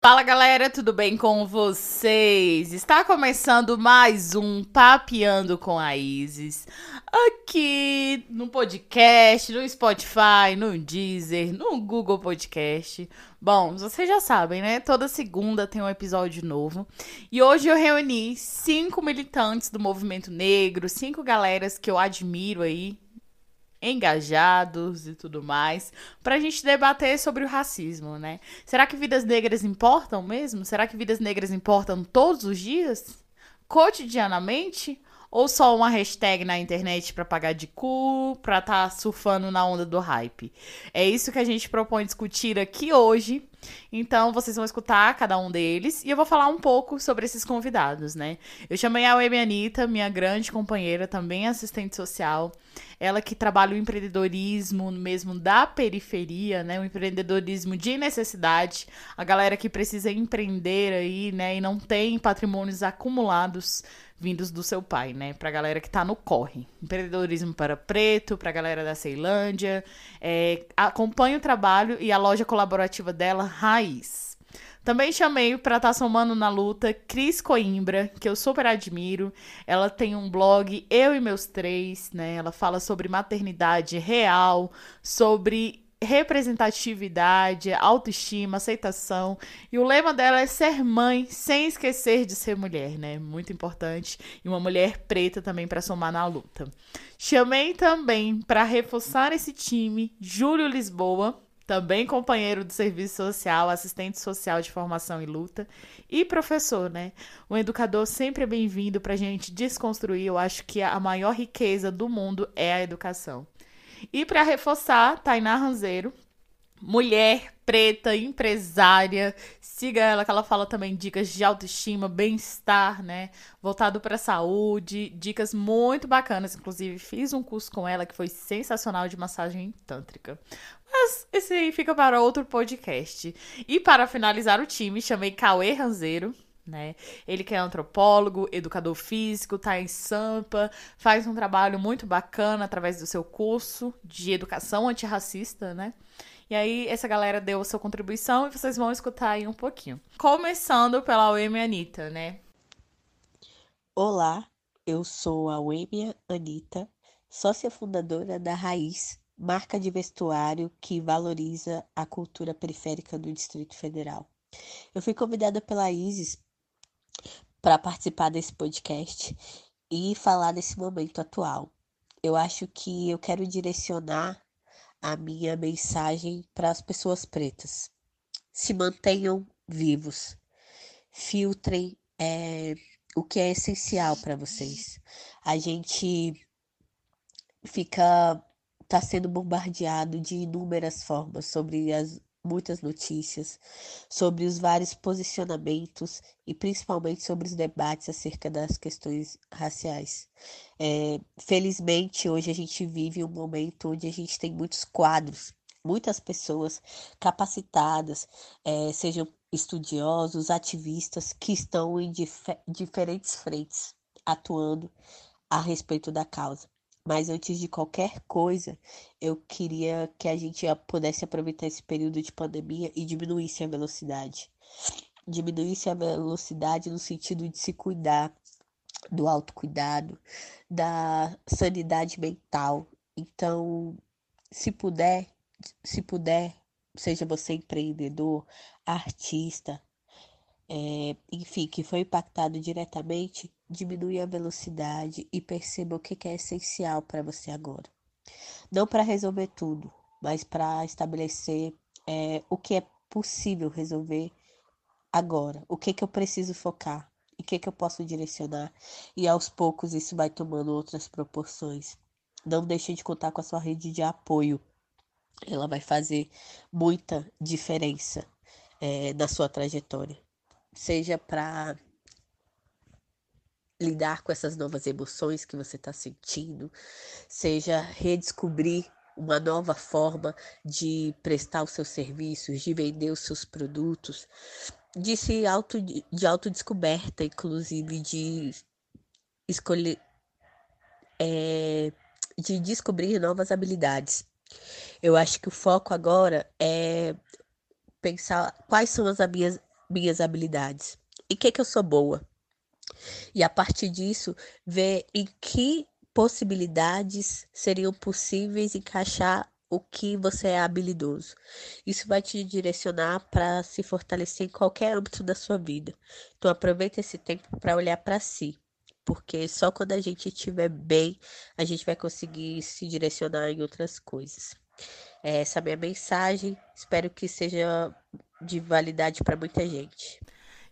Fala galera, tudo bem com vocês? Está começando mais um Papeando com a Isis. Aqui no podcast, no Spotify, no Deezer, no Google Podcast. Bom, vocês já sabem, né? Toda segunda tem um episódio novo. E hoje eu reuni cinco militantes do movimento negro, cinco galeras que eu admiro aí engajados e tudo mais, para a gente debater sobre o racismo, né? Será que vidas negras importam mesmo? Será que vidas negras importam todos os dias? Cotidianamente? Ou só uma hashtag na internet para pagar de cu, estar tá surfando na onda do hype? É isso que a gente propõe discutir aqui hoje. Então, vocês vão escutar cada um deles e eu vou falar um pouco sobre esses convidados, né? Eu chamei a Web Anitta, minha grande companheira, também assistente social. Ela que trabalha o empreendedorismo mesmo da periferia, né? O empreendedorismo de necessidade. A galera que precisa empreender aí, né? E não tem patrimônios acumulados vindos do seu pai, né? Pra galera que tá no corre. Empreendedorismo para preto, pra galera da Ceilândia. É, acompanhe o trabalho e a loja colaborativa dela, Raiz. Também chamei para estar tá somando na luta Cris Coimbra, que eu super admiro. Ela tem um blog Eu e Meus Três, né? Ela fala sobre maternidade real, sobre representatividade, autoestima, aceitação. E o lema dela é ser mãe sem esquecer de ser mulher, né? Muito importante. E uma mulher preta também para somar na luta. Chamei também para reforçar esse time Júlio Lisboa, também companheiro do serviço social, assistente social de formação e luta e professor, né? O educador sempre bem-vindo para a gente desconstruir. Eu acho que a maior riqueza do mundo é a educação. E para reforçar, Tainá Ranzeiro, mulher preta, empresária. Siga ela, que ela fala também dicas de autoestima, bem-estar, né? Voltado para saúde, dicas muito bacanas. Inclusive, fiz um curso com ela que foi sensacional de massagem tântrica. Mas esse aí fica para outro podcast. E para finalizar o time, chamei Cauê Ranzeiro, né? Ele que é antropólogo, educador físico, tá em Sampa, faz um trabalho muito bacana através do seu curso de educação antirracista, né? E aí essa galera deu a sua contribuição e vocês vão escutar aí um pouquinho. Começando pela Wemia Anitta, né? Olá, eu sou a Wemia Anitta, sócia fundadora da Raiz, marca de vestuário que valoriza a cultura periférica do Distrito Federal. Eu fui convidada pela Isis para participar desse podcast e falar desse momento atual. Eu acho que eu quero direcionar a minha mensagem para as pessoas pretas. Se mantenham vivos, filtrem é, o que é essencial para vocês. A gente fica está sendo bombardeado de inúmeras formas sobre as muitas notícias sobre os vários posicionamentos e principalmente sobre os debates acerca das questões raciais. É, felizmente, hoje a gente vive um momento onde a gente tem muitos quadros, muitas pessoas capacitadas, é, sejam estudiosos, ativistas, que estão em dif diferentes frentes atuando a respeito da causa. Mas antes de qualquer coisa, eu queria que a gente pudesse aproveitar esse período de pandemia e diminuísse a velocidade. Diminuísse a velocidade no sentido de se cuidar, do autocuidado, da sanidade mental. Então, se puder, se puder, seja você empreendedor, artista, é, enfim, que foi impactado diretamente, diminui a velocidade e perceba o que é essencial para você agora. Não para resolver tudo, mas para estabelecer é, o que é possível resolver agora, o que, que eu preciso focar, o que, que eu posso direcionar, e aos poucos isso vai tomando outras proporções. Não deixe de contar com a sua rede de apoio, ela vai fazer muita diferença é, na sua trajetória seja para lidar com essas novas emoções que você está sentindo, seja redescobrir uma nova forma de prestar os seus serviços, de vender os seus produtos, de se auto de autodescoberta, inclusive de escolher é, de descobrir novas habilidades. Eu acho que o foco agora é pensar quais são as minhas, minhas habilidades e que, que eu sou boa. E a partir disso, ver em que possibilidades seriam possíveis encaixar o que você é habilidoso. Isso vai te direcionar para se fortalecer em qualquer âmbito da sua vida. Então aproveite esse tempo para olhar para si, porque só quando a gente estiver bem, a gente vai conseguir se direcionar em outras coisas. Essa é a minha mensagem. Espero que seja de validade para muita gente.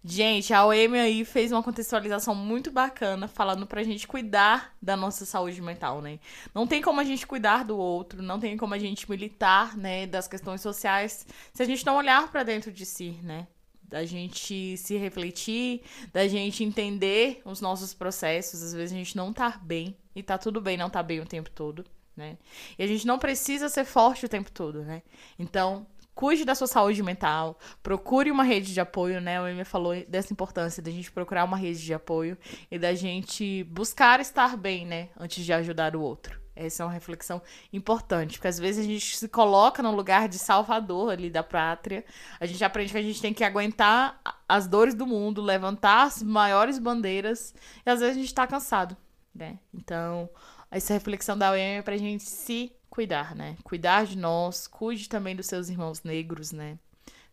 Gente, a OEM aí fez uma contextualização muito bacana, falando pra gente cuidar da nossa saúde mental, né? Não tem como a gente cuidar do outro, não tem como a gente militar, né, das questões sociais, se a gente não olhar para dentro de si, né? Da gente se refletir, da gente entender os nossos processos. Às vezes a gente não tá bem, e tá tudo bem não tá bem o tempo todo, né? E a gente não precisa ser forte o tempo todo, né? Então, cuide da sua saúde mental, procure uma rede de apoio, né? O Emma falou dessa importância da gente procurar uma rede de apoio e da gente buscar estar bem, né? Antes de ajudar o outro. Essa é uma reflexão importante, porque às vezes a gente se coloca no lugar de salvador ali da pátria. A gente aprende que a gente tem que aguentar as dores do mundo, levantar as maiores bandeiras, e às vezes a gente tá cansado, né? Então, essa reflexão da OEM é pra gente se cuidar, né? Cuidar de nós, cuide também dos seus irmãos negros, né?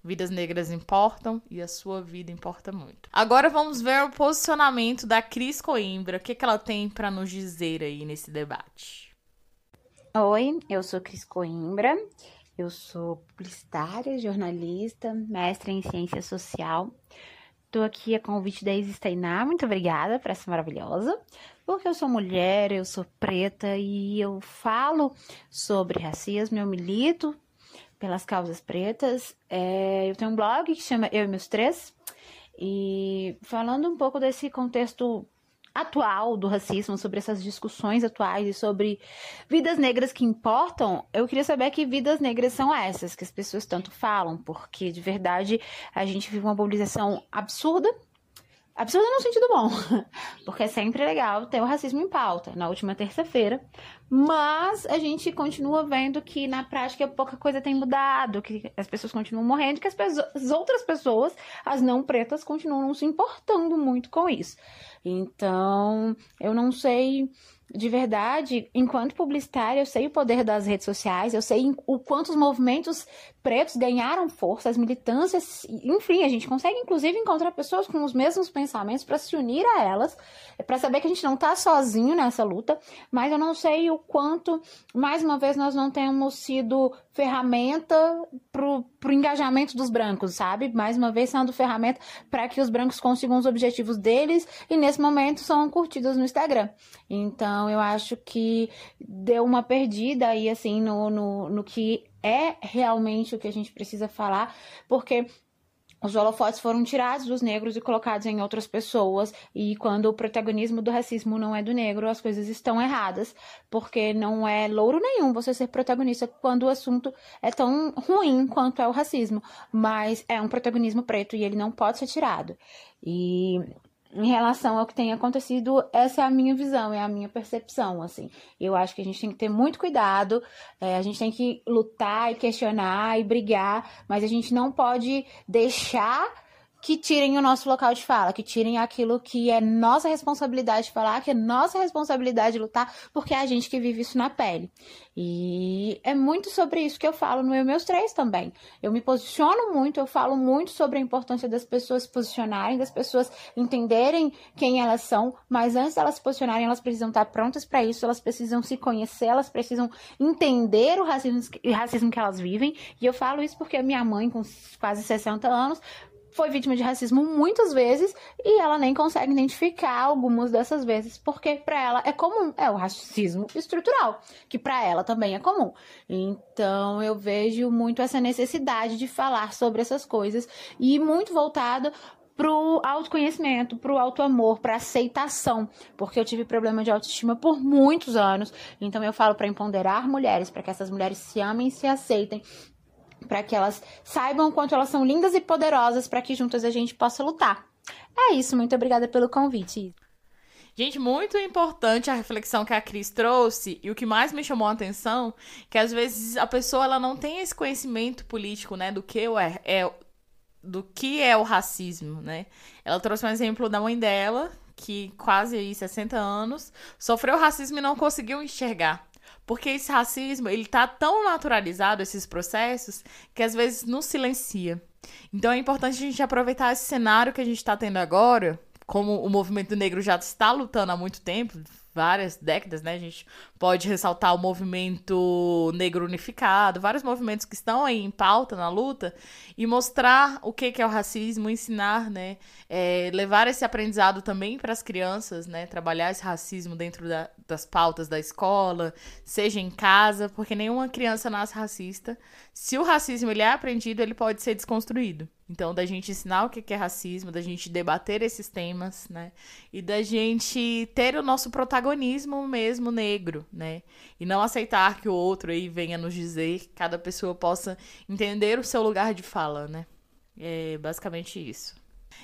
Vidas negras importam e a sua vida importa muito. Agora vamos ver o posicionamento da Cris Coimbra. O que, que ela tem para nos dizer aí nesse debate? Oi, eu sou Cris Coimbra. Eu sou publicitária, jornalista, mestre em ciência social. Estou aqui a convite da Isis Tainá. Muito obrigada por essa maravilhosa porque eu sou mulher, eu sou preta e eu falo sobre racismo, eu milito pelas causas pretas. É, eu tenho um blog que chama Eu e Meus Três, e falando um pouco desse contexto atual do racismo, sobre essas discussões atuais e sobre vidas negras que importam, eu queria saber que vidas negras são essas que as pessoas tanto falam, porque de verdade a gente vive uma mobilização absurda Absurda no sentido bom, porque é sempre legal ter o racismo em pauta, na última terça-feira, mas a gente continua vendo que na prática pouca coisa tem mudado, que as pessoas continuam morrendo, que as, as outras pessoas, as não pretas, continuam se importando muito com isso. Então, eu não sei de verdade, enquanto publicitária, eu sei o poder das redes sociais, eu sei o quanto os movimentos pretos ganharam força, as militâncias, enfim, a gente consegue inclusive encontrar pessoas com os mesmos pensamentos para se unir a elas, para saber que a gente não está sozinho nessa luta, mas eu não sei o quanto, mais uma vez, nós não temos sido ferramenta pro, pro engajamento dos brancos, sabe? Mais uma vez sendo ferramenta para que os brancos consigam os objetivos deles e nesse momento são curtidas no Instagram. Então eu acho que deu uma perdida aí assim no, no, no que é realmente o que a gente precisa falar, porque os holofotes foram tirados dos negros e colocados em outras pessoas, e quando o protagonismo do racismo não é do negro, as coisas estão erradas, porque não é louro nenhum você ser protagonista quando o assunto é tão ruim quanto é o racismo, mas é um protagonismo preto e ele não pode ser tirado. E em relação ao que tem acontecido, essa é a minha visão, é a minha percepção, assim. Eu acho que a gente tem que ter muito cuidado, é, a gente tem que lutar e questionar e brigar, mas a gente não pode deixar que tirem o nosso local de fala, que tirem aquilo que é nossa responsabilidade de falar, que é nossa responsabilidade de lutar, porque é a gente que vive isso na pele. E é muito sobre isso que eu falo no Eu Meus Três também. Eu me posiciono muito, eu falo muito sobre a importância das pessoas se posicionarem, das pessoas entenderem quem elas são, mas antes delas se posicionarem, elas precisam estar prontas para isso, elas precisam se conhecer, elas precisam entender o racismo, o racismo que elas vivem. E eu falo isso porque a minha mãe, com quase 60 anos, foi vítima de racismo muitas vezes e ela nem consegue identificar algumas dessas vezes, porque para ela é comum, é o racismo estrutural, que para ela também é comum. Então eu vejo muito essa necessidade de falar sobre essas coisas e muito voltado pro autoconhecimento, pro autoamor, pra aceitação, porque eu tive problema de autoestima por muitos anos. Então eu falo para empoderar mulheres, para que essas mulheres se amem e se aceitem para que elas saibam o quanto elas são lindas e poderosas para que juntas a gente possa lutar. É isso, muito obrigada pelo convite. Gente, muito importante a reflexão que a Cris trouxe e o que mais me chamou a atenção, que às vezes a pessoa ela não tem esse conhecimento político, né, do que é, é do que é o racismo, né? Ela trouxe um exemplo da mãe dela, que quase aí 60 anos sofreu racismo e não conseguiu enxergar. Porque esse racismo, ele tá tão naturalizado, esses processos, que às vezes nos silencia. Então é importante a gente aproveitar esse cenário que a gente está tendo agora, como o movimento negro já está lutando há muito tempo, várias décadas, né? A gente pode ressaltar o movimento negro unificado, vários movimentos que estão aí em pauta na luta, e mostrar o que, é o racismo, ensinar, né? É, levar esse aprendizado também para as crianças, né? Trabalhar esse racismo dentro da, das pautas da escola, seja em casa, porque nenhuma criança nasce racista. Se o racismo ele é aprendido, ele pode ser desconstruído. Então, da gente ensinar o que é racismo, da gente debater esses temas, né? E da gente ter o nosso protagonismo mesmo negro, né? E não aceitar que o outro aí venha nos dizer, que cada pessoa possa entender o seu lugar de fala, né? É basicamente isso.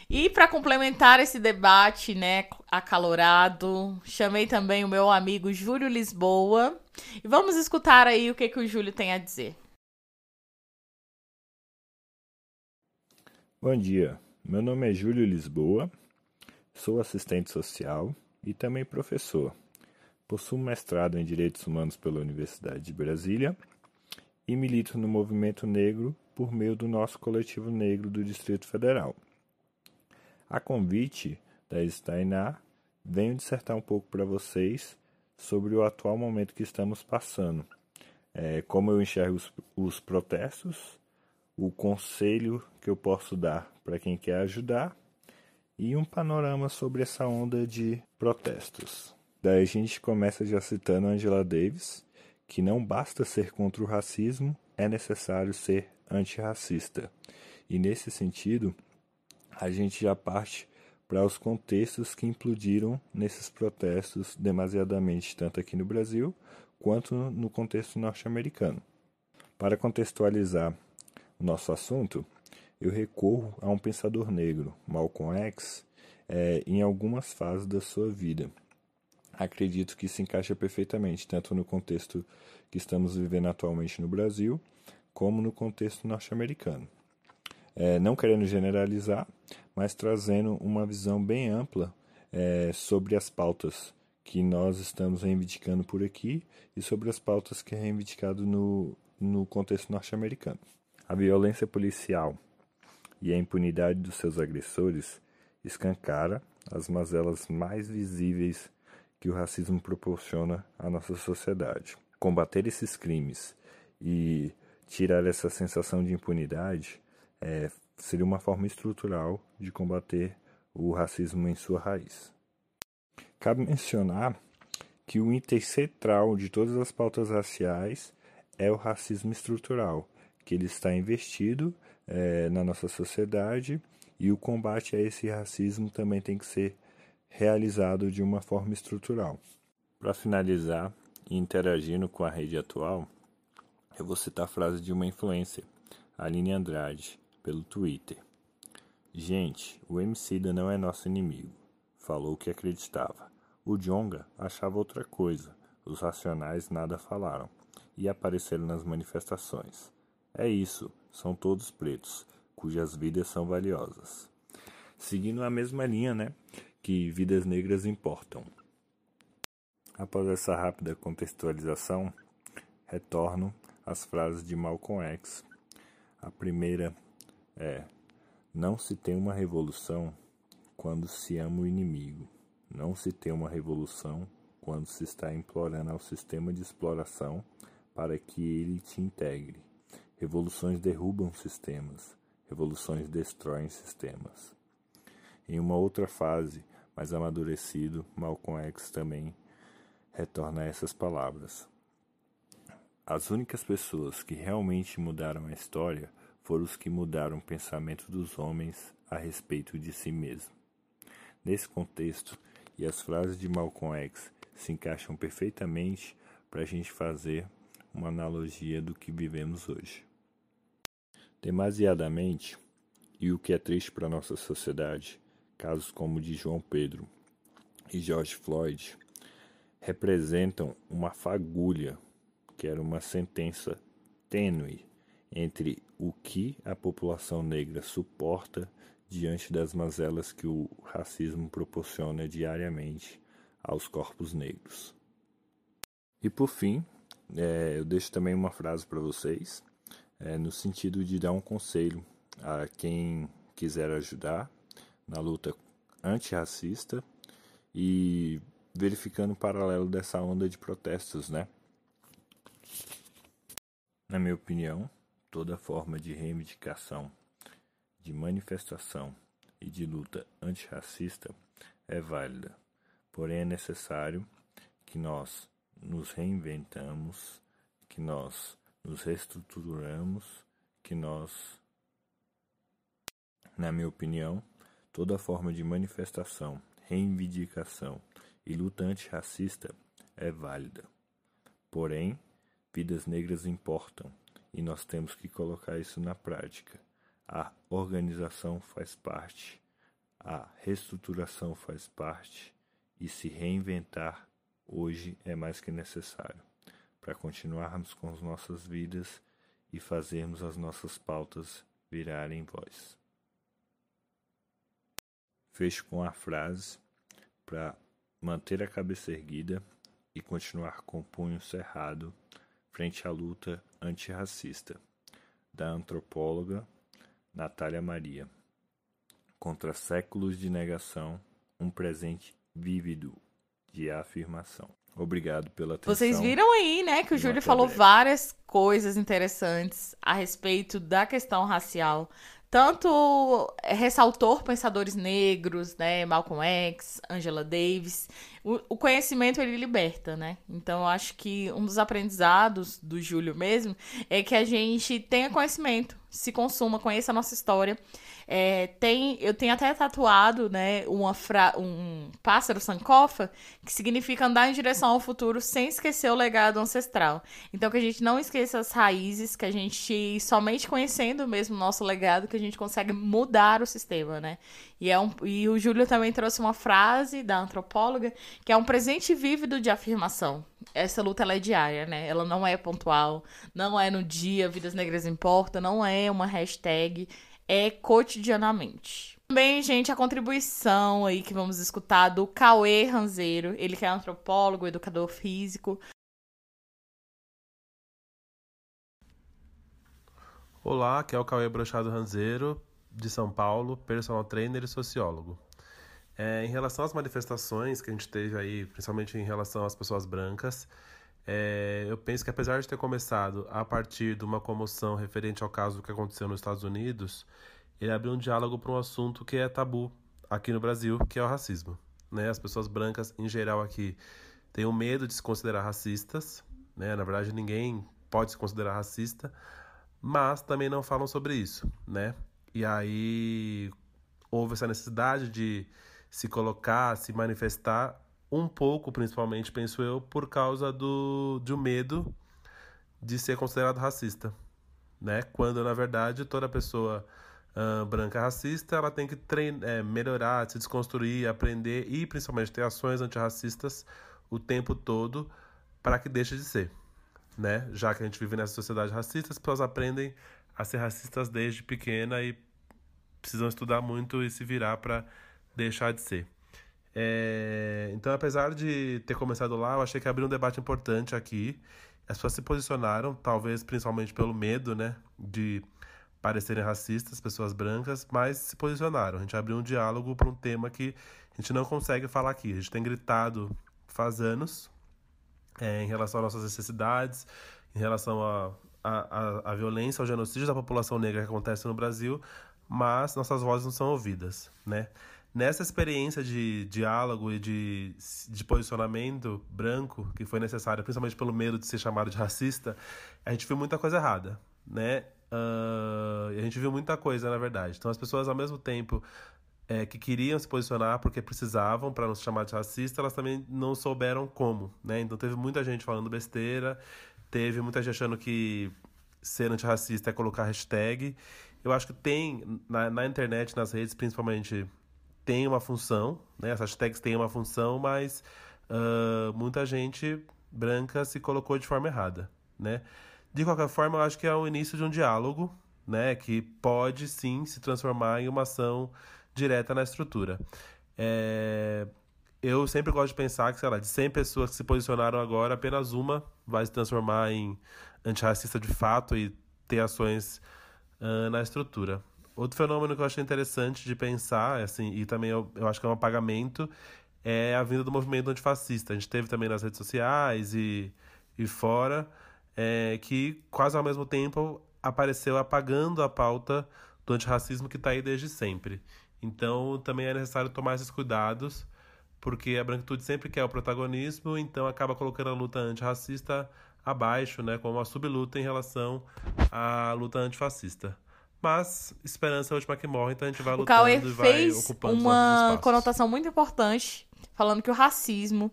E para complementar esse debate, né, acalorado, chamei também o meu amigo Júlio Lisboa e vamos escutar aí o que, que o Júlio tem a dizer. Bom dia, meu nome é Júlio Lisboa, sou assistente social e também professor. Possuo mestrado em Direitos Humanos pela Universidade de Brasília e milito no movimento negro por meio do nosso coletivo negro do Distrito Federal. A convite da Stainá, venho dissertar um pouco para vocês sobre o atual momento que estamos passando, é, como eu enxergo os, os protestos o conselho que eu posso dar para quem quer ajudar e um panorama sobre essa onda de protestos. Daí a gente começa já citando Angela Davis, que não basta ser contra o racismo, é necessário ser antirracista. E nesse sentido, a gente já parte para os contextos que implodiram nesses protestos demasiadamente, tanto aqui no Brasil quanto no contexto norte-americano. Para contextualizar o nosso assunto, eu recorro a um pensador negro, Malcolm X, é, em algumas fases da sua vida. Acredito que se encaixa perfeitamente, tanto no contexto que estamos vivendo atualmente no Brasil, como no contexto norte-americano. É, não querendo generalizar, mas trazendo uma visão bem ampla é, sobre as pautas que nós estamos reivindicando por aqui e sobre as pautas que é reivindicado no, no contexto norte-americano. A violência policial e a impunidade dos seus agressores escancara as mazelas mais visíveis que o racismo proporciona à nossa sociedade. Combater esses crimes e tirar essa sensação de impunidade é, seria uma forma estrutural de combater o racismo em sua raiz. Cabe mencionar que o item central de todas as pautas raciais é o racismo estrutural, que ele está investido é, na nossa sociedade e o combate a esse racismo também tem que ser realizado de uma forma estrutural. Para finalizar, interagindo com a rede atual, eu vou citar a frase de uma influencer, Aline Andrade, pelo Twitter. Gente, o Emicida não é nosso inimigo. Falou o que acreditava. O Jonga achava outra coisa. Os racionais nada falaram e apareceram nas manifestações. É isso, são todos pretos, cujas vidas são valiosas. Seguindo a mesma linha, né, que vidas negras importam. Após essa rápida contextualização, retorno às frases de Malcolm X. A primeira é: Não se tem uma revolução quando se ama o inimigo. Não se tem uma revolução quando se está implorando ao sistema de exploração para que ele te integre. Revoluções derrubam sistemas, revoluções destroem sistemas. Em uma outra fase, mais amadurecido, Malcolm X também retorna a essas palavras. As únicas pessoas que realmente mudaram a história foram os que mudaram o pensamento dos homens a respeito de si mesmo. Nesse contexto, e as frases de Malcolm X se encaixam perfeitamente para a gente fazer uma analogia do que vivemos hoje. Demasiadamente, e o que é triste para nossa sociedade, casos como o de João Pedro, e George Floyd representam uma fagulha, que era uma sentença tênue entre o que a população negra suporta diante das mazelas que o racismo proporciona diariamente aos corpos negros. E por fim, é, eu deixo também uma frase para vocês, é, no sentido de dar um conselho a quem quiser ajudar na luta antirracista e verificando o paralelo dessa onda de protestos, né? Na minha opinião, toda forma de reivindicação, de manifestação e de luta antirracista é válida, porém é necessário que nós nos reinventamos, que nós nos reestruturamos, que nós, na minha opinião, toda forma de manifestação, reivindicação e luta antirracista é válida. Porém, vidas negras importam e nós temos que colocar isso na prática. A organização faz parte, a reestruturação faz parte e se reinventar hoje é mais que necessário para continuarmos com as nossas vidas e fazermos as nossas pautas virarem voz. Fecho com a frase para manter a cabeça erguida e continuar com o punho cerrado frente à luta antirracista da antropóloga Natália Maria. Contra séculos de negação, um presente vívido de afirmação. Obrigado pela atenção. Vocês viram aí, né, que o Júlio falou breve. várias coisas interessantes a respeito da questão racial. Tanto ressaltou pensadores negros, né, Malcolm X, Angela Davis. O, o conhecimento ele liberta, né? Então eu acho que um dos aprendizados do Júlio mesmo é que a gente tenha conhecimento, se consuma, conheça a nossa história é, tem, eu tenho até tatuado, né, uma fra, um pássaro sankofa, que significa andar em direção ao futuro sem esquecer o legado ancestral. Então que a gente não esqueça as raízes, que a gente somente conhecendo mesmo o nosso legado que a gente consegue mudar o sistema, né? E, é um, e o Júlio também trouxe uma frase da antropóloga que é um presente vívido de afirmação. Essa luta ela é diária, né? Ela não é pontual, não é no dia Vidas Negras Importa, não é uma hashtag, é cotidianamente. Também, gente, a contribuição aí que vamos escutar do Cauê Ranzeiro, ele que é antropólogo, educador físico. Olá, aqui é o Cauê Brochado Ranzeiro, de São Paulo, personal trainer e sociólogo. É, em relação às manifestações que a gente teve aí, principalmente em relação às pessoas brancas, é, eu penso que apesar de ter começado a partir de uma comoção referente ao caso que aconteceu nos Estados Unidos, ele abriu um diálogo para um assunto que é tabu aqui no Brasil, que é o racismo. Né? As pessoas brancas, em geral, aqui têm o medo de se considerar racistas. Né? Na verdade, ninguém pode se considerar racista, mas também não falam sobre isso. Né? E aí houve essa necessidade de se colocar, se manifestar um pouco, principalmente, penso eu, por causa do, do medo de ser considerado racista, né? Quando, na verdade, toda pessoa uh, branca racista, ela tem que treinar, é, melhorar, se desconstruir, aprender e, principalmente, ter ações antirracistas o tempo todo para que deixe de ser, né? Já que a gente vive nessa sociedade racista, as pessoas aprendem a ser racistas desde pequena e precisam estudar muito e se virar para deixar de ser. É, então, apesar de ter começado lá, eu achei que abriu um debate importante aqui. As pessoas se posicionaram, talvez principalmente pelo medo, né, de parecerem racistas, pessoas brancas, mas se posicionaram. A gente abriu um diálogo para um tema que a gente não consegue falar aqui. A gente tem gritado faz anos é, em relação às nossas necessidades, em relação à a, a, a, violência, ao genocídio da população negra que acontece no Brasil, mas nossas vozes não são ouvidas, né? Nessa experiência de diálogo e de, de posicionamento branco, que foi necessária, principalmente pelo medo de ser chamado de racista, a gente viu muita coisa errada, né? Uh, a gente viu muita coisa, na verdade. Então, as pessoas, ao mesmo tempo é, que queriam se posicionar porque precisavam para não se chamar de racista, elas também não souberam como, né? Então, teve muita gente falando besteira, teve muita gente achando que ser antirracista é colocar hashtag. Eu acho que tem, na, na internet, nas redes, principalmente tem uma função, né? As hashtags têm uma função, mas uh, muita gente branca se colocou de forma errada, né? De qualquer forma, eu acho que é o início de um diálogo, né? Que pode sim se transformar em uma ação direta na estrutura. É... Eu sempre gosto de pensar que, sei lá, de 100 pessoas que se posicionaram agora, apenas uma vai se transformar em antirracista de fato e ter ações uh, na estrutura. Outro fenômeno que eu achei interessante de pensar, assim, e também eu, eu acho que é um apagamento, é a vinda do movimento antifascista. A gente teve também nas redes sociais e, e fora, é, que quase ao mesmo tempo apareceu apagando a pauta do antirracismo que está aí desde sempre. Então também é necessário tomar esses cuidados, porque a branquitude sempre quer o protagonismo, então acaba colocando a luta antirracista abaixo, né, como uma subluta em relação à luta antifascista. Mas esperança é a última que morre, então a gente vai lutando o Cauê e vai fez ocupando uma conotação muito importante, falando que o racismo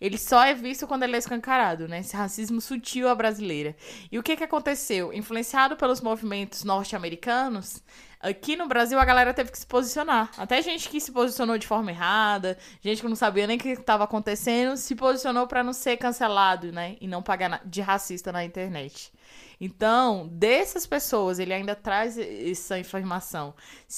ele só é visto quando ele é escancarado, né? Esse racismo sutil à brasileira. E o que que aconteceu? Influenciado pelos movimentos norte-americanos, aqui no Brasil a galera teve que se posicionar. Até gente que se posicionou de forma errada, gente que não sabia nem o que estava acontecendo, se posicionou para não ser cancelado, né? E não pagar de racista na internet. Então, dessas pessoas, ele ainda traz essa informação.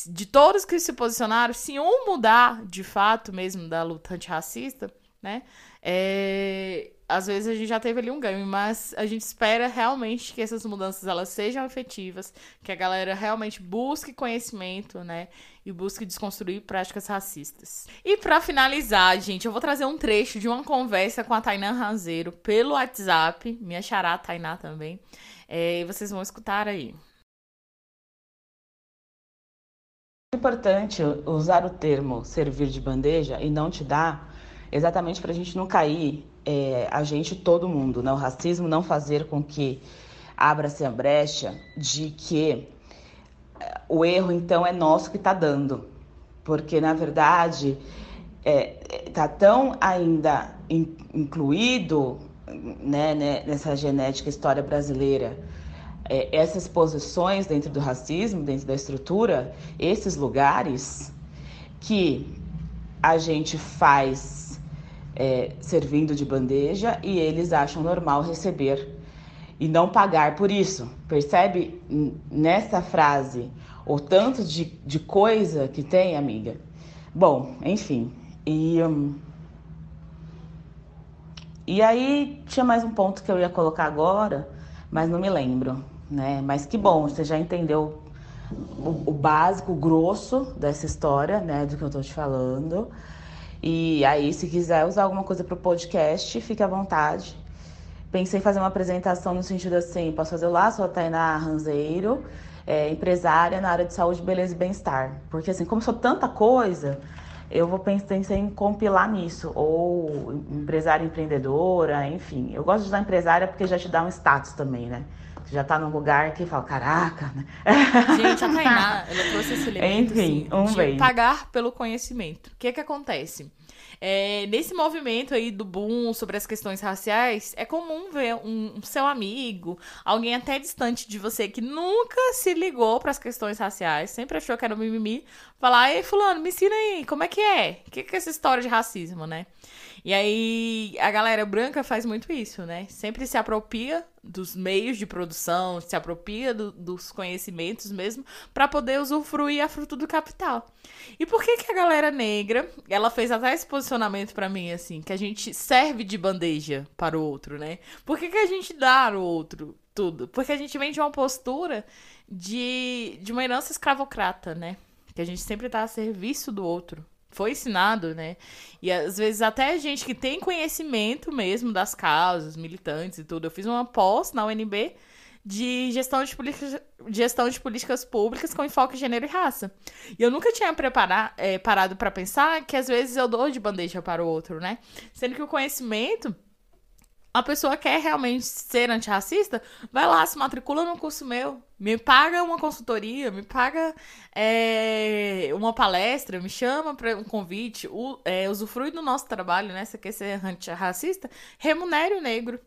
De todos que se posicionaram, se um mudar de fato mesmo da luta antirracista, né? É, às vezes a gente já teve ali um ganho, mas a gente espera realmente que essas mudanças elas sejam efetivas, que a galera realmente busque conhecimento, né? E busque desconstruir práticas racistas. E para finalizar, gente, eu vou trazer um trecho de uma conversa com a Tainá Ranzeiro pelo WhatsApp, minha xará Tainá também. É, e vocês vão escutar aí. É importante usar o termo servir de bandeja e não te dar, exatamente para a gente não cair, é, a gente, todo mundo, né? o racismo não fazer com que abra-se a brecha de que é, o erro então é nosso que está dando, porque na verdade está é, tá tão ainda in, incluído né, né, nessa genética história brasileira, é, essas posições dentro do racismo, dentro da estrutura, esses lugares que a gente faz é, servindo de bandeja e eles acham normal receber e não pagar por isso. Percebe nessa frase o tanto de, de coisa que tem, amiga? Bom, enfim. E. Hum, e aí tinha mais um ponto que eu ia colocar agora, mas não me lembro, né? Mas que bom, você já entendeu o, o básico, o grosso dessa história, né? Do que eu tô te falando. E aí, se quiser usar alguma coisa para o podcast, fique à vontade. Pensei em fazer uma apresentação no sentido assim: posso fazer lá, sou a Tainá Ranzeiro, é, empresária na área de saúde, beleza e bem-estar. Porque, assim, como sou tanta coisa, eu vou pensar em compilar nisso, ou empresária empreendedora, enfim. Eu gosto de usar empresária porque já te dá um status também, né? Já tá num lugar que fala, caraca, né? Gente, a Tainá, ela trouxe esse elemento Enfim, assim, um de bem. pagar pelo conhecimento. O que é que acontece? É, nesse movimento aí do boom sobre as questões raciais, é comum ver um, um seu amigo, alguém até distante de você que nunca se ligou para as questões raciais, sempre achou que era um mimimi, falar: "Ei, fulano, me ensina aí, como é que é? O que que é essa história de racismo, né?" E aí a galera branca faz muito isso, né? Sempre se apropria dos meios de produção, se apropria do, dos conhecimentos mesmo, para poder usufruir a fruto do capital. E por que que a galera negra, ela fez até esse posicionamento para mim, assim, que a gente serve de bandeja para o outro, né? Por que que a gente dá ao outro tudo? Porque a gente vem de uma postura de, de uma herança escravocrata, né? Que a gente sempre tá a serviço do outro foi ensinado, né? E às vezes até gente que tem conhecimento mesmo das causas, militantes e tudo. Eu fiz uma pós na UNB de gestão de, políticas, gestão de políticas públicas com enfoque gênero e raça. E eu nunca tinha preparar, é, parado para pensar que às vezes eu dou de bandeja para o outro, né? Sendo que o conhecimento a pessoa quer realmente ser antirracista, vai lá, se matricula num curso meu, me paga uma consultoria, me paga é, uma palestra, me chama para um convite, u, é, usufrui do nosso trabalho, né? Você quer ser antirracista? Remunere o negro.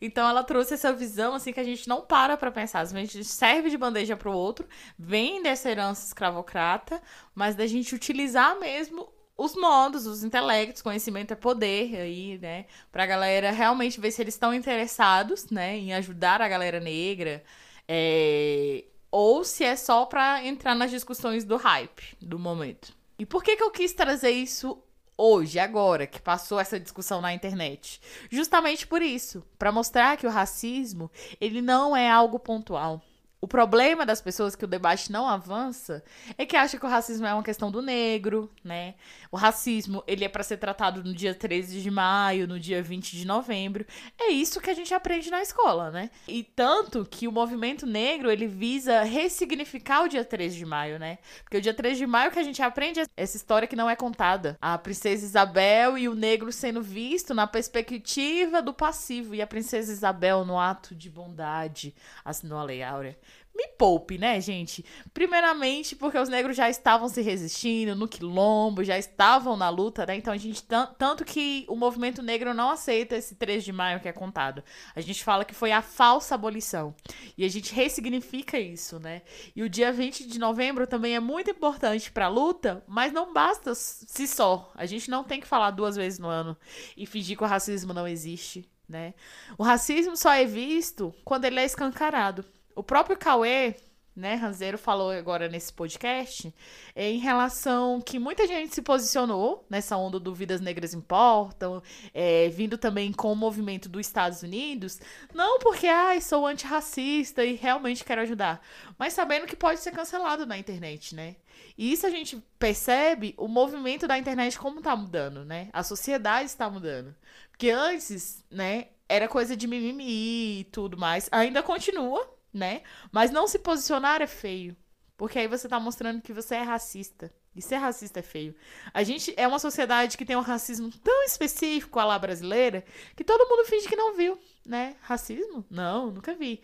Então ela trouxe essa visão assim que a gente não para para pensar, a gente serve de bandeja para o outro, vem dessa herança escravocrata, mas da gente utilizar mesmo os modos, os intelectos, conhecimento é poder aí, né? Pra galera realmente ver se eles estão interessados, né, em ajudar a galera negra. É... Ou se é só pra entrar nas discussões do hype do momento. E por que, que eu quis trazer isso hoje, agora, que passou essa discussão na internet? Justamente por isso, para mostrar que o racismo, ele não é algo pontual. O problema das pessoas que o debate não avança é que acham que o racismo é uma questão do negro, né? O racismo, ele é para ser tratado no dia 13 de maio, no dia 20 de novembro. É isso que a gente aprende na escola, né? E tanto que o movimento negro, ele visa ressignificar o dia 13 de maio, né? Porque o dia 13 de maio que a gente aprende é essa história que não é contada. A princesa Isabel e o negro sendo visto na perspectiva do passivo e a princesa Isabel no ato de bondade assinou a Lei Áurea me poupe, né, gente? Primeiramente, porque os negros já estavam se resistindo no quilombo, já estavam na luta, né? Então a gente. Tanto que o movimento negro não aceita esse 3 de maio que é contado. A gente fala que foi a falsa abolição. E a gente ressignifica isso, né? E o dia 20 de novembro também é muito importante para a luta, mas não basta se só. A gente não tem que falar duas vezes no ano e fingir que o racismo não existe. Né? O racismo só é visto quando ele é escancarado. O próprio Cauê, né, Ranzeiro falou agora nesse podcast, é, em relação que muita gente se posicionou nessa onda do Vidas Negras Importam, é, vindo também com o movimento dos Estados Unidos, não porque, ai, sou antirracista e realmente quero ajudar, mas sabendo que pode ser cancelado na internet, né? E isso a gente percebe o movimento da internet como tá mudando, né? A sociedade está mudando. Porque antes, né, era coisa de mimimi e tudo mais. Ainda continua, né? Mas não se posicionar é feio. Porque aí você tá mostrando que você é racista. E ser racista é feio. A gente é uma sociedade que tem um racismo tão específico, a lá brasileira, que todo mundo finge que não viu, né? Racismo? Não, nunca vi.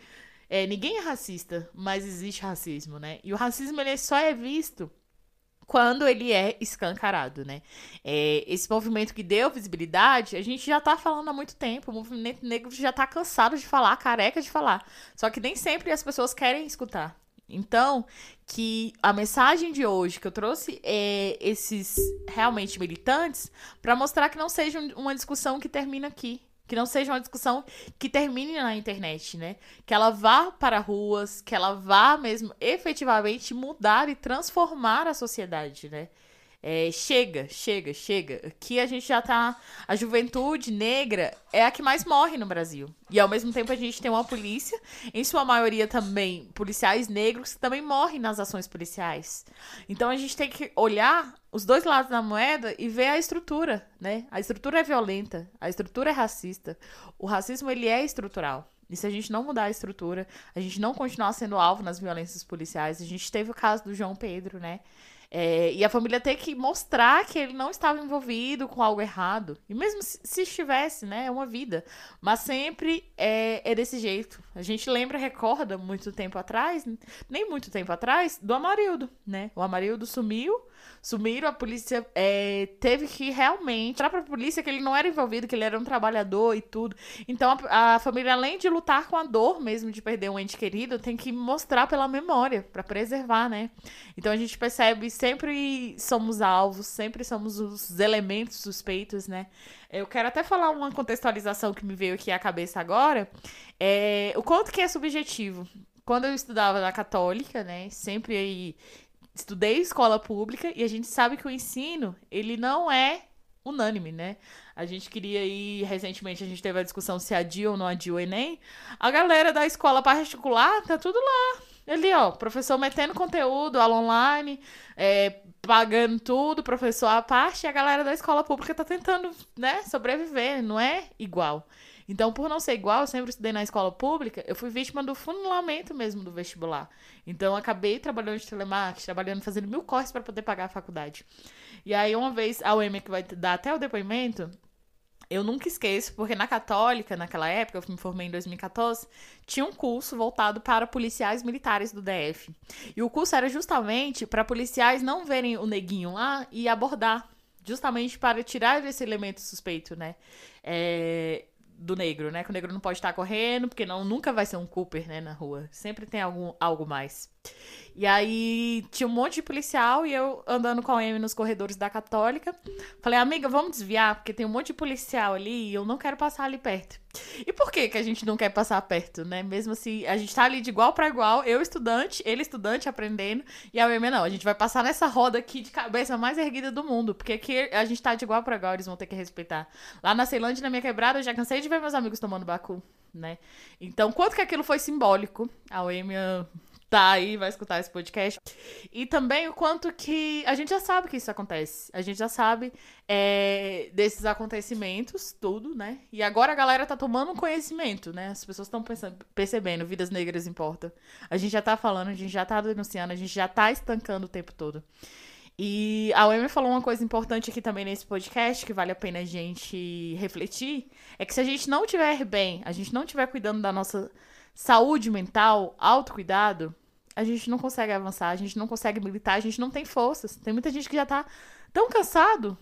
É, ninguém é racista, mas existe racismo, né? E o racismo ele só é visto quando ele é escancarado, né? É, esse movimento que deu visibilidade, a gente já tá falando há muito tempo, o movimento negro já tá cansado de falar, careca de falar. Só que nem sempre as pessoas querem escutar. Então, que a mensagem de hoje que eu trouxe é esses realmente militantes para mostrar que não seja uma discussão que termina aqui, que não seja uma discussão que termine na internet, né? Que ela vá para ruas, que ela vá mesmo efetivamente mudar e transformar a sociedade, né? É, chega, chega, chega. Aqui a gente já tá. A juventude negra é a que mais morre no Brasil. E ao mesmo tempo a gente tem uma polícia, em sua maioria também policiais negros, que também morrem nas ações policiais. Então a gente tem que olhar os dois lados da moeda e ver a estrutura, né? A estrutura é violenta, a estrutura é racista. O racismo ele é estrutural. E se a gente não mudar a estrutura, a gente não continuar sendo alvo nas violências policiais, a gente teve o caso do João Pedro, né? É, e a família tem que mostrar que ele não estava envolvido com algo errado. E mesmo se, se estivesse, né? É uma vida. Mas sempre é, é, desse jeito. A gente lembra, recorda, muito tempo atrás, nem muito tempo atrás, do Amarildo, né? O Amarildo sumiu sumiram, a polícia é, teve que realmente entrar pra polícia que ele não era envolvido, que ele era um trabalhador e tudo. Então a, a família, além de lutar com a dor mesmo de perder um ente querido, tem que mostrar pela memória, para preservar, né? Então a gente percebe sempre somos alvos, sempre somos os elementos suspeitos, né? Eu quero até falar uma contextualização que me veio aqui à cabeça agora. É, o quanto que é subjetivo. Quando eu estudava na católica, né? Sempre aí estudei escola pública e a gente sabe que o ensino, ele não é unânime, né? A gente queria ir, recentemente a gente teve a discussão se adia ou não adia o Enem. A galera da escola particular tá tudo lá. Ali, ó, professor metendo conteúdo, aula online, é, pagando tudo, professor à parte, e a galera da escola pública tá tentando, né, sobreviver, não é igual. Então, por não ser igual, eu sempre estudei na escola pública, eu fui vítima do funilamento mesmo do vestibular. Então, acabei trabalhando de telemarketing, trabalhando, fazendo mil corres para poder pagar a faculdade. E aí, uma vez, a UEM, que vai dar até o depoimento, eu nunca esqueço, porque na Católica, naquela época, eu me formei em 2014, tinha um curso voltado para policiais militares do DF. E o curso era justamente para policiais não verem o neguinho lá e abordar, justamente para tirar esse elemento suspeito, né? É, do negro, né? Que o negro não pode estar correndo, porque não nunca vai ser um Cooper, né, na rua. Sempre tem algum, algo mais. E aí tinha um monte de policial e eu andando com a Amy nos corredores da Católica. Falei, amiga, vamos desviar, porque tem um monte de policial ali e eu não quero passar ali perto. E por que que a gente não quer passar perto, né? Mesmo assim, a gente tá ali de igual para igual, eu estudante, ele estudante aprendendo, e a Amy não, a gente vai passar nessa roda aqui de cabeça mais erguida do mundo, porque aqui a gente tá de igual para igual, eles vão ter que respeitar. Lá na Ceilândia, na minha quebrada, eu já cansei de ver meus amigos tomando bacu, né? Então, quanto que aquilo foi simbólico, a Amy tá aí, vai escutar esse podcast. E também o quanto que a gente já sabe que isso acontece. A gente já sabe é, desses acontecimentos, tudo, né? E agora a galera tá tomando conhecimento, né? As pessoas estão percebendo, vidas negras importam. A gente já tá falando, a gente já tá denunciando, a gente já tá estancando o tempo todo. E a Wemi falou uma coisa importante aqui também nesse podcast, que vale a pena a gente refletir, é que se a gente não tiver bem, a gente não tiver cuidando da nossa saúde mental, autocuidado, a gente não consegue avançar, a gente não consegue militar, a gente não tem forças. Tem muita gente que já tá tão cansado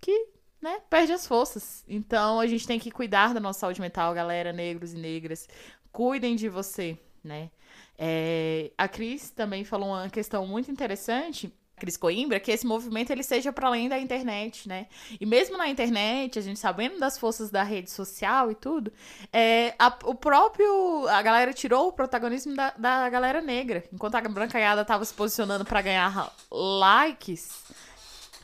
que, né, perde as forças. Então a gente tem que cuidar da nossa saúde mental, galera, negros e negras. Cuidem de você, né? É, a Cris também falou uma questão muito interessante Cris Coimbra, que esse movimento ele seja para além da internet, né? E mesmo na internet, a gente sabendo das forças da rede social e tudo, é, a, o próprio. A galera tirou o protagonismo da, da galera negra. Enquanto a brancaiada tava se posicionando para ganhar likes,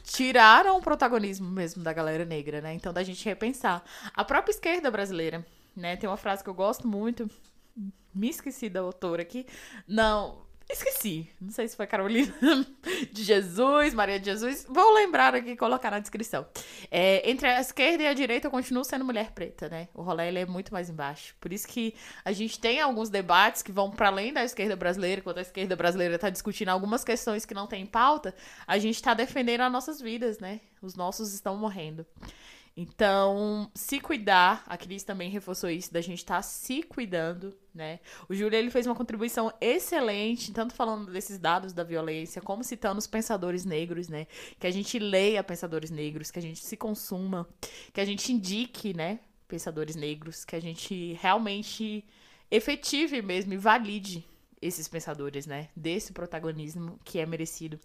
tiraram o protagonismo mesmo da galera negra, né? Então, da gente repensar. A própria esquerda brasileira, né? Tem uma frase que eu gosto muito. Me esqueci da autora aqui. Não, Esqueci. Não sei se foi Carolina de Jesus, Maria de Jesus. Vou lembrar aqui e colocar na descrição. É, entre a esquerda e a direita, eu continuo sendo mulher preta, né? O rolê ele é muito mais embaixo. Por isso que a gente tem alguns debates que vão para além da esquerda brasileira, quando a esquerda brasileira está discutindo algumas questões que não tem pauta, a gente está defendendo as nossas vidas, né? Os nossos estão morrendo. Então, se cuidar, a Cris também reforçou isso, da gente estar tá se cuidando, né? O Júlio, ele fez uma contribuição excelente, tanto falando desses dados da violência, como citando os pensadores negros, né? Que a gente leia pensadores negros, que a gente se consuma, que a gente indique, né? Pensadores negros, que a gente realmente efetive mesmo e valide esses pensadores, né? Desse protagonismo que é merecido.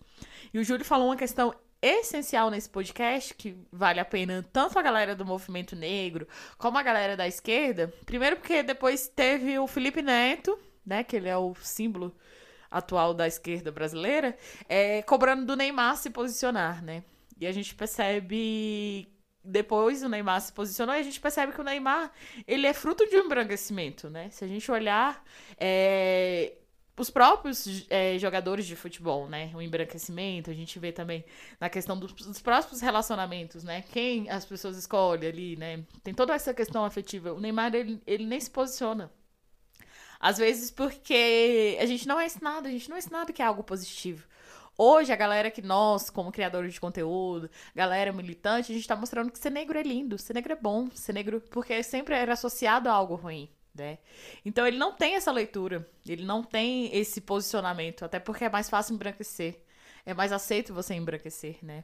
E o Júlio falou uma questão essencial nesse podcast, que vale a pena tanto a galera do movimento negro como a galera da esquerda. Primeiro porque depois teve o Felipe Neto, né, que ele é o símbolo atual da esquerda brasileira, é, cobrando do Neymar se posicionar, né? E a gente percebe depois o Neymar se posicionou e a gente percebe que o Neymar ele é fruto de um embranquecimento, né? Se a gente olhar, é, os próprios é, jogadores de futebol, né? O embranquecimento, a gente vê também na questão dos, dos, próprios relacionamentos, né? Quem as pessoas escolhem ali, né? Tem toda essa questão afetiva. O Neymar, ele, ele nem se posiciona. Às vezes porque a gente não é ensinado, a gente não é ensinado que é algo positivo. Hoje, a galera que nós, como criadores de conteúdo, galera militante, a gente tá mostrando que ser negro é lindo, ser negro é bom, ser negro, porque sempre era associado a algo ruim né? Então ele não tem essa leitura, ele não tem esse posicionamento, até porque é mais fácil embranquecer, é mais aceito você embranquecer, né?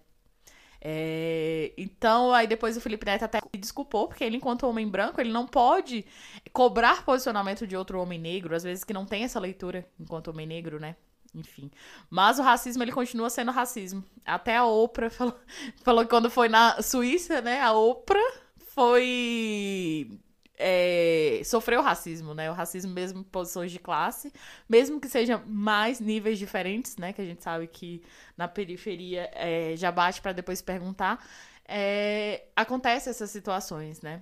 É, então, aí depois o Felipe Neto até desculpou, porque ele, enquanto homem branco, ele não pode cobrar posicionamento de outro homem negro, às vezes que não tem essa leitura enquanto homem negro, né? Enfim. Mas o racismo, ele continua sendo racismo. Até a Oprah falou, falou que quando foi na Suíça, né? A Oprah foi é, sofreu racismo, né? O racismo mesmo em posições de classe, mesmo que sejam mais níveis diferentes, né? Que a gente sabe que na periferia é, já bate para depois perguntar. É, acontece essas situações, né?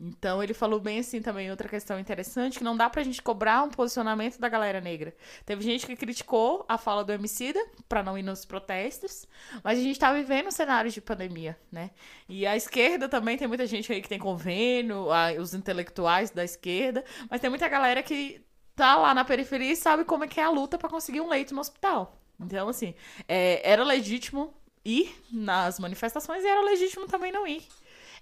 Então ele falou bem assim também, outra questão interessante, que não dá pra gente cobrar um posicionamento da galera negra. Teve gente que criticou a fala do Emicida para não ir nos protestos, mas a gente tá vivendo um cenário de pandemia, né? E a esquerda também tem muita gente aí que tem convênio, os intelectuais da esquerda, mas tem muita galera que tá lá na periferia e sabe como é que é a luta para conseguir um leito no hospital. Então, assim, é, era legítimo ir nas manifestações e era legítimo também não ir.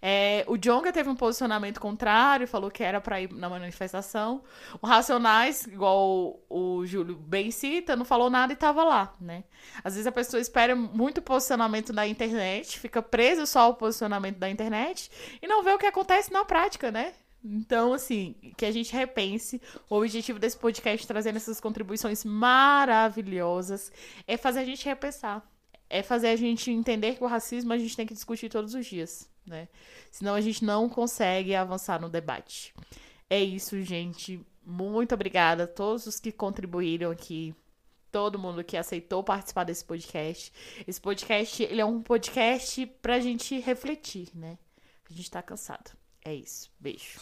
É, o Jonga teve um posicionamento contrário, falou que era para ir na manifestação. O Racionais, igual o, o Júlio bem cita, não falou nada e tava lá, né? Às vezes a pessoa espera muito posicionamento da internet, fica preso só ao posicionamento da internet e não vê o que acontece na prática, né? Então, assim, que a gente repense. O objetivo desse podcast, trazendo essas contribuições maravilhosas, é fazer a gente repensar. É fazer a gente entender que o racismo a gente tem que discutir todos os dias, né? Senão a gente não consegue avançar no debate. É isso, gente. Muito obrigada a todos os que contribuíram aqui. Todo mundo que aceitou participar desse podcast. Esse podcast, ele é um podcast pra gente refletir, né? A gente tá cansado. É isso. Beijo.